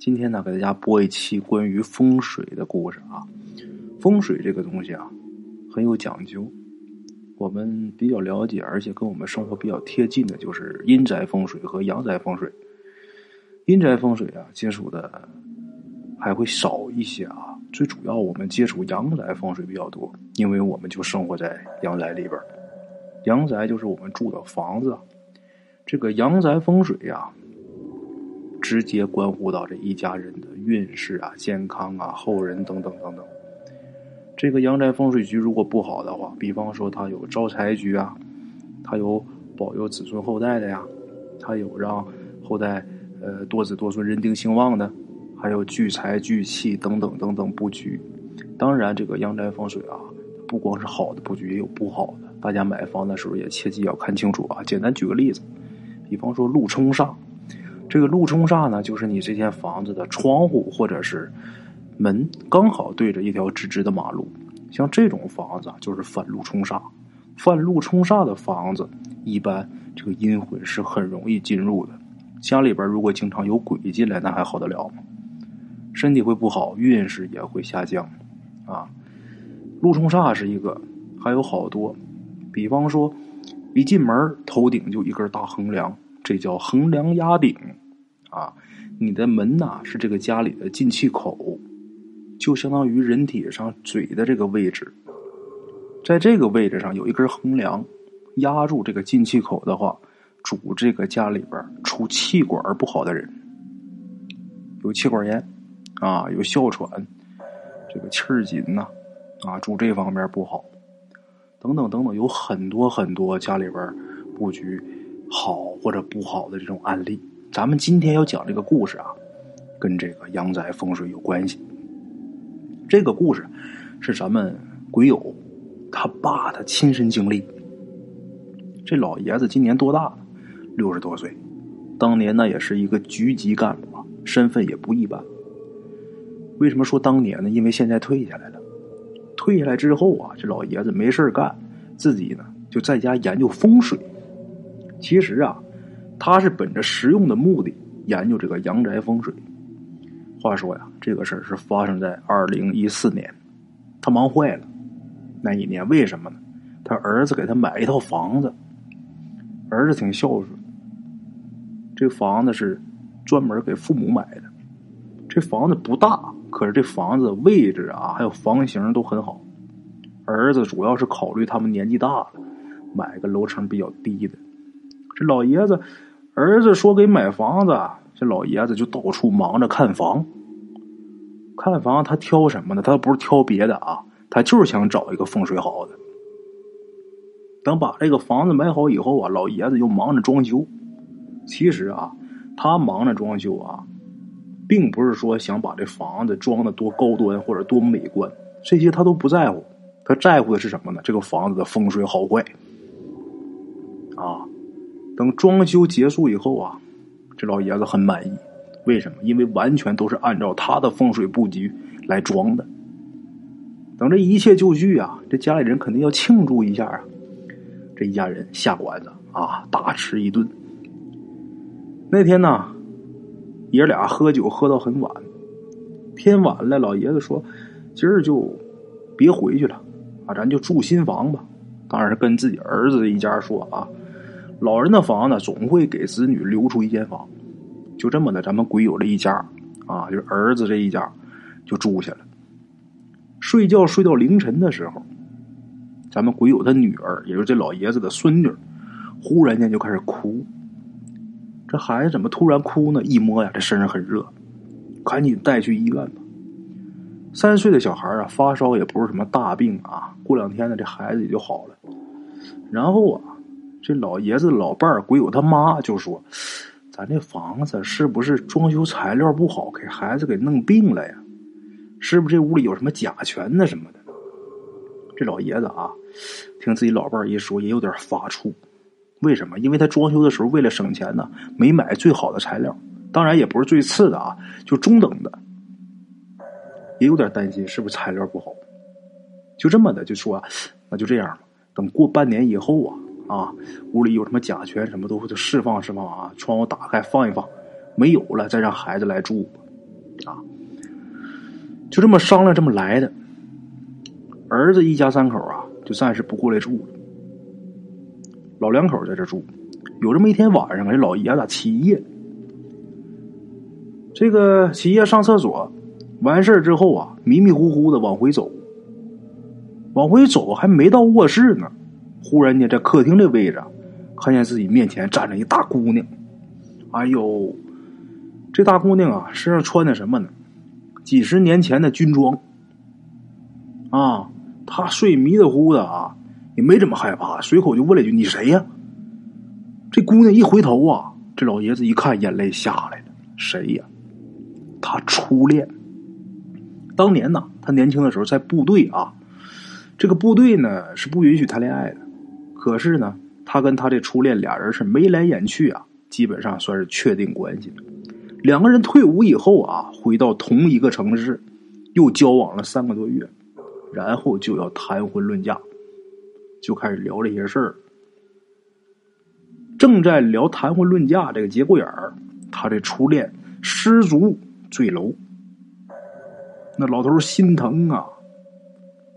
今天呢，给大家播一期关于风水的故事啊。风水这个东西啊，很有讲究。我们比较了解，而且跟我们生活比较贴近的，就是阴宅风水和阳宅风水。阴宅风水啊，接触的还会少一些啊。最主要，我们接触阳宅风水比较多，因为我们就生活在阳宅里边。阳宅就是我们住的房子。这个阳宅风水呀，直接关乎到这一家人的运势啊、健康啊、后人等等等等。这个阳宅风水局如果不好的话，比方说它有招财局啊，它有保佑子孙后代的呀，它有让后代呃多子多孙、人丁兴旺的，还有聚财聚气等等等等布局。当然，这个阳宅风水啊，不光是好的布局，也有不好的。大家买房的时候也切记要看清楚啊。简单举个例子。比方说路冲煞，这个路冲煞呢，就是你这间房子的窗户或者是门刚好对着一条直直的马路，像这种房子就是犯路冲煞。犯路冲煞的房子，一般这个阴魂是很容易进入的。家里边如果经常有鬼进来，那还好得了吗？身体会不好，运势也会下降啊。路冲煞是一个，还有好多，比方说。一进门，头顶就一根大横梁，这叫横梁压顶，啊，你的门呐是这个家里的进气口，就相当于人体上嘴的这个位置，在这个位置上有一根横梁压住这个进气口的话，主这个家里边出气管不好的人，有气管炎，啊，有哮喘，这个气儿紧呐，啊，主这方面不好。等等等等，有很多很多家里边布局好或者不好的这种案例。咱们今天要讲这个故事啊，跟这个阳宅风水有关系。这个故事是咱们鬼友他爸的亲身经历。这老爷子今年多大了？六十多岁。当年呢，也是一个局级干部啊，身份也不一般。为什么说当年呢？因为现在退下来了。退下来之后啊，这老爷子没事干，自己呢就在家研究风水。其实啊，他是本着实用的目的研究这个阳宅风水。话说呀，这个事儿是发生在二零一四年，他忙坏了。那一年为什么呢？他儿子给他买一套房子，儿子挺孝顺，这房子是专门给父母买的。这房子不大。可是这房子位置啊，还有房型都很好。儿子主要是考虑他们年纪大了，买个楼层比较低的。老爷子，儿子说给买房子，这老爷子就到处忙着看房。看房他挑什么呢？他不是挑别的啊，他就是想找一个风水好的。等把这个房子买好以后啊，老爷子就忙着装修。其实啊，他忙着装修啊。并不是说想把这房子装的多高端或者多美观，这些他都不在乎，他在乎的是什么呢？这个房子的风水好坏。啊，等装修结束以后啊，这老爷子很满意。为什么？因为完全都是按照他的风水布局来装的。等这一切就绪啊，这家里人肯定要庆祝一下啊。这一家人下馆子啊，大吃一顿。那天呢？爷俩喝酒喝到很晚，天晚了，老爷子说：“今儿就别回去了，啊，咱就住新房吧。”当然是跟自己儿子一家说啊。老人的房呢，总会给子女留出一间房。就这么的，咱们鬼友这一家啊，就是儿子这一家就住下了。睡觉睡到凌晨的时候，咱们鬼友的女儿，也就是这老爷子的孙女，忽然间就开始哭。这孩子怎么突然哭呢？一摸呀，这身上很热，赶紧带去医院吧。三岁的小孩啊，发烧也不是什么大病啊，过两天呢，这孩子也就好了。然后啊，这老爷子老伴儿鬼友他妈就说：“咱这房子是不是装修材料不好，给孩子给弄病了呀？是不是这屋里有什么甲醛呢什么的？”这老爷子啊，听自己老伴儿一说，也有点发怵。为什么？因为他装修的时候为了省钱呢，没买最好的材料，当然也不是最次的啊，就中等的，也有点担心是不是材料不好。就这么的就说，那就这样吧。等过半年以后啊，啊，屋里有什么甲醛什么都就释放释放啊，窗户打开放一放，没有了再让孩子来住。啊，就这么商量，这么来的。儿子一家三口啊，就暂时不过来住了。老两口在这住。有这么一天晚上，这老爷子起夜，这个起夜上厕所，完事之后啊，迷迷糊糊的往回走，往回走还没到卧室呢，忽然间在客厅这位置，看见自己面前站着一大姑娘。哎呦，这大姑娘啊，身上穿的什么呢？几十年前的军装。啊，他睡迷的糊的啊，也没怎么害怕，随口就问了一句：“你谁呀？”这姑娘一回头啊，这老爷子一看，眼泪下来了。谁呀？他初恋。当年呢，他年轻的时候在部队啊，这个部队呢是不允许谈恋爱的。可是呢，他跟他这初恋俩人是眉来眼去啊，基本上算是确定关系。两个人退伍以后啊，回到同一个城市，又交往了三个多月，然后就要谈婚论嫁，就开始聊这些事儿。正在聊谈婚论嫁这个节骨眼儿，他这初恋失足坠楼，那老头心疼啊，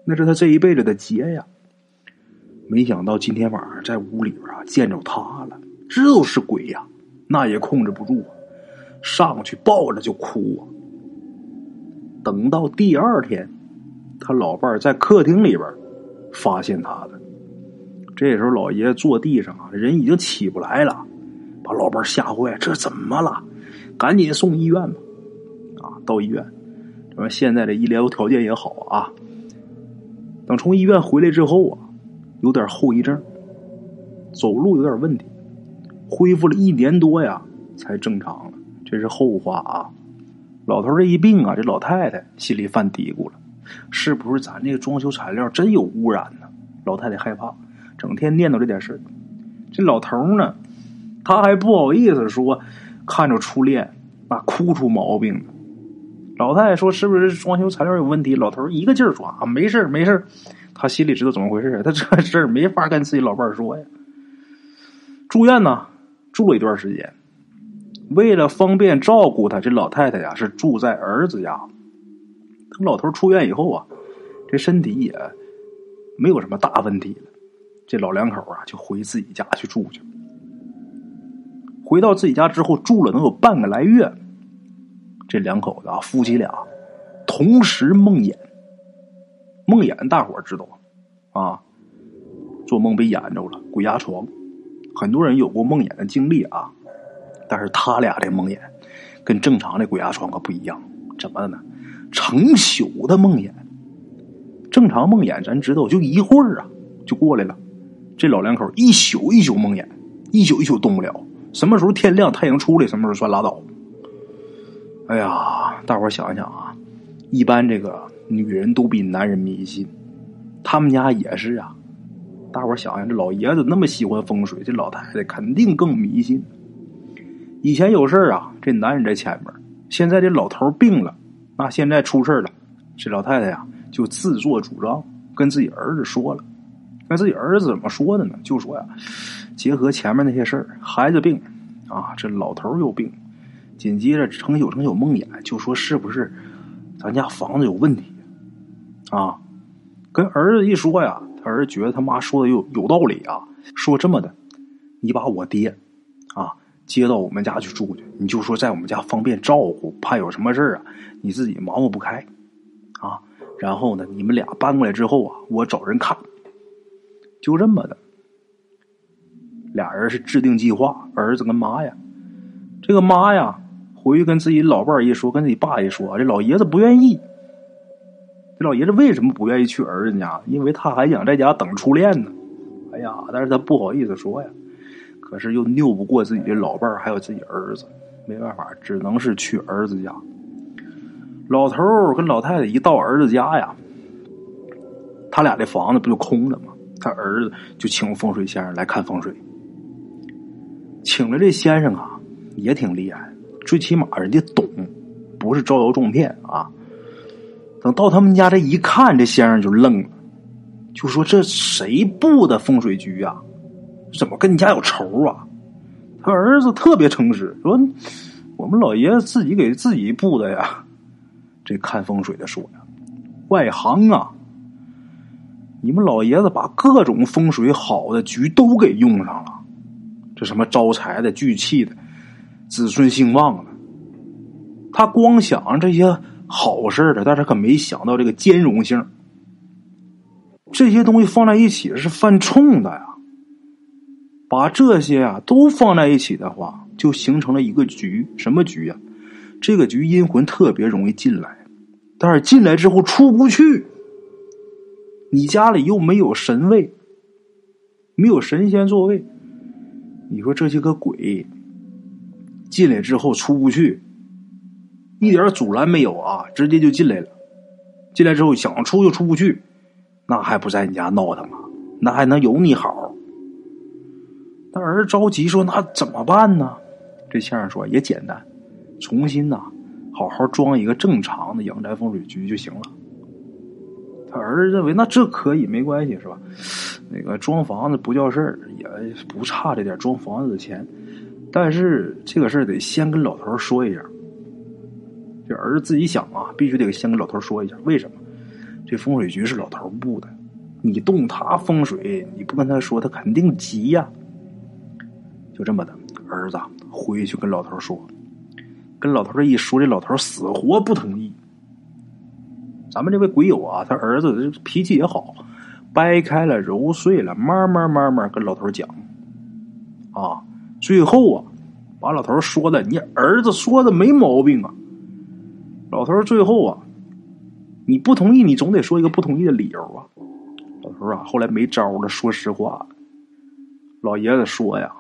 那是他这一辈子的劫呀。没想到今天晚上在屋里边啊见着他了，知道是鬼呀，那也控制不住啊，上去抱着就哭啊。等到第二天，他老伴在客厅里边发现他的。这时候，老爷子坐地上啊，人已经起不来了，把老伴吓坏。这怎么了？赶紧送医院吧！啊，到医院，这现在的医疗条件也好啊。等从医院回来之后啊，有点后遗症，走路有点问题，恢复了一年多呀，才正常了。这是后话啊。老头这一病啊，这老太太心里犯嘀咕了：是不是咱这个装修材料真有污染呢？老太太害怕。整天念叨这点事这老头呢，他还不好意思说，看着初恋那哭出毛病了。老太太说：“是不是装修材料有问题？”老头一个劲儿说：“啊，没事儿没事儿他心里知道怎么回事他这事儿没法跟自己老伴儿说呀。住院呢，住了一段时间，为了方便照顾他，这老太太呀是住在儿子家。等老头出院以后啊，这身体也没有什么大问题了。这老两口啊，就回自己家去住去。回到自己家之后，住了能有半个来月。这两口子啊，夫妻俩同时梦魇。梦魇大伙知道啊，做梦被魇着了，鬼压床。很多人有过梦魇的经历啊，但是他俩这梦魇跟正常的鬼压床可不一样。怎么的呢？成宿的梦魇。正常梦魇咱知道，就一会儿啊，就过来了。这老两口一宿一宿梦魇，一宿一宿动不了。什么时候天亮，太阳出来，什么时候算拉倒。哎呀，大伙想想啊，一般这个女人都比男人迷信，他们家也是啊。大伙想想，这老爷子那么喜欢风水，这老太太肯定更迷信。以前有事啊，这男人在前面；现在这老头病了，那现在出事了，这老太太呀就自作主张跟自己儿子说了。那自己儿子怎么说的呢？就说呀，结合前面那些事儿，孩子病啊，这老头又病，紧接着成宿成宿梦魇，就说是不是咱家房子有问题啊？跟儿子一说呀，他儿子觉得他妈说的有有道理啊。说这么的，你把我爹啊接到我们家去住去，你就说在我们家方便照顾，怕有什么事儿啊，你自己忙活不开啊。然后呢，你们俩搬过来之后啊，我找人看。就这么的，俩人是制定计划，儿子跟妈呀，这个妈呀回去跟自己老伴一说，跟自己爸一说，这老爷子不愿意。这老爷子为什么不愿意去儿子家？因为他还想在家等初恋呢。哎呀，但是他不好意思说呀，可是又拗不过自己的老伴还有自己儿子，没办法，只能是去儿子家。老头跟老太太一到儿子家呀，他俩的房子不就空了吗？他儿子就请风水先生来看风水，请了这先生啊，也挺厉害，最起码人家懂，不是招摇撞骗啊。等到他们家这一看，这先生就愣了，就说：“这谁布的风水局啊？怎么跟你家有仇啊？”他儿子特别诚实，说：“我们老爷子自己给自己布的呀。”这看风水的说呀：“外行啊，你们老爷子把各种风水好的局都给用上了，这什么招财的、聚气的、子孙兴旺了，他光想这些好事的，但是可没想到这个兼容性。这些东西放在一起是犯冲的呀。把这些啊都放在一起的话，就形成了一个局，什么局呀？这个局阴魂特别容易进来，但是进来之后出不去。你家里又没有神位，没有神仙座位，你说这些个鬼进来之后出不去，一点阻拦没有啊，直接就进来了。进来之后想出就出不去，那还不在你家闹腾啊？那还能有你好？他儿子着急说：“那怎么办呢？”这先生说：“也简单。”重新呐，好好装一个正常的阳宅风水局就行了。他儿子认为那这可以没关系是吧？那个装房子不叫事儿，也不差这点装房子的钱。但是这个事得先跟老头说一下。这儿子自己想啊，必须得先跟老头说一下。为什么？这风水局是老头布的，你动他风水，你不跟他说，他肯定急呀。就这么的，儿子回去跟老头说。跟老头这一说，这老头死活不同意。咱们这位鬼友啊，他儿子脾气也好，掰开了揉碎了，慢慢慢慢跟老头讲。啊，最后啊，把老头说的，你儿子说的没毛病啊。老头最后啊，你不同意，你总得说一个不同意的理由啊。老头啊，后来没招了，说实话，老爷子说呀。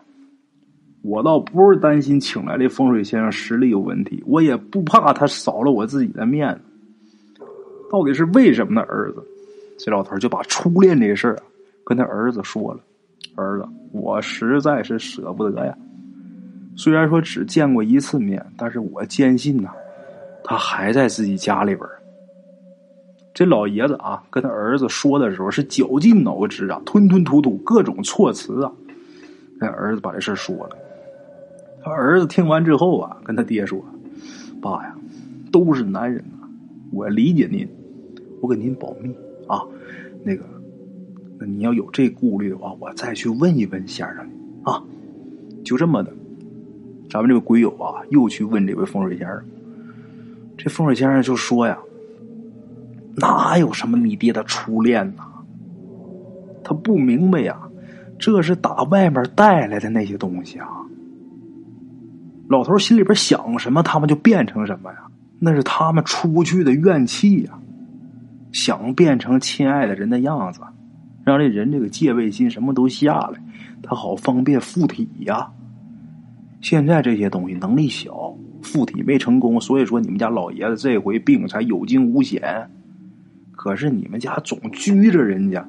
我倒不是担心请来的风水先生实力有问题，我也不怕他扫了我自己的面子。到底是为什么呢？儿子，这老头就把初恋这事儿啊跟他儿子说了。儿子，我实在是舍不得呀。虽然说只见过一次面，但是我坚信呐，他还在自己家里边。这老爷子啊，跟他儿子说的时候是绞尽脑汁啊，吞吞吐吐各种措辞啊，跟儿子把这事说了。他儿子听完之后啊，跟他爹说：“爸呀，都是男人啊，我理解您，我给您保密啊。那个，那你要有这顾虑的话，我再去问一问先生啊。就这么的，咱们这个鬼友啊，又去问这位风水先生。这风水先生就说呀：哪有什么你爹的初恋呢？他不明白呀，这是打外面带来的那些东西啊。”老头心里边想什么，他们就变成什么呀？那是他们出不去的怨气呀！想变成亲爱的人的样子，让这人这个戒备心什么都下来，他好方便附体呀。现在这些东西能力小，附体没成功，所以说你们家老爷子这回病才有惊无险。可是你们家总拘着人家，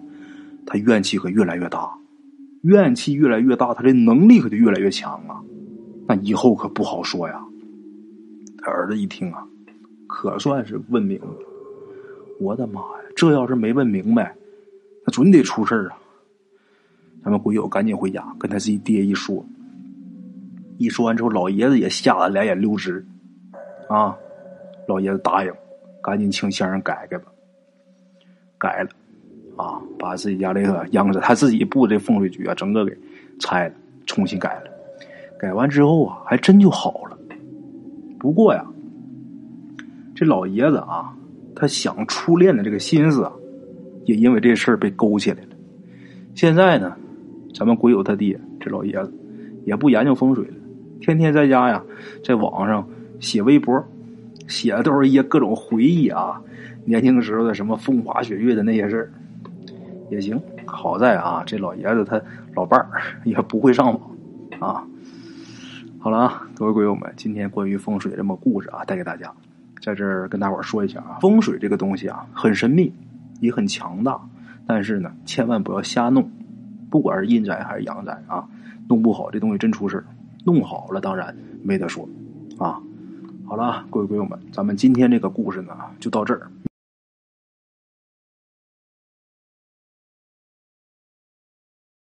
他怨气可越来越大，怨气越来越大，他这能力可就越来越强啊。那以后可不好说呀。他儿子一听啊，可算是问明了。我的妈呀，这要是没问明白，准得出事啊！咱们鬼友赶紧回家跟他自己爹一说。一说完之后，老爷子也吓得两眼溜直。啊，老爷子答应，赶紧请先生改改吧。改了，啊，把自己家这个样子，他自己布这风水局啊，整个给拆了，重新改了。改完之后啊，还真就好了。不过呀，这老爷子啊，他想初恋的这个心思啊，也因为这事儿被勾起来了。现在呢，咱们鬼友他爹这老爷子也不研究风水了，天天在家呀，在网上写微博，写的都是一些各种回忆啊，年轻时候的什么风花雪月的那些事儿。也行，好在啊，这老爷子他老伴儿也不会上网啊。好了啊，各位鬼友们，今天关于风水这么故事啊，带给大家，在这儿跟大伙儿说一下啊，风水这个东西啊，很神秘，也很强大，但是呢，千万不要瞎弄，不管是阴宅还是阳宅啊，弄不好这东西真出事弄好了当然没得说啊。好了，各位朋友们，咱们今天这个故事呢，就到这儿。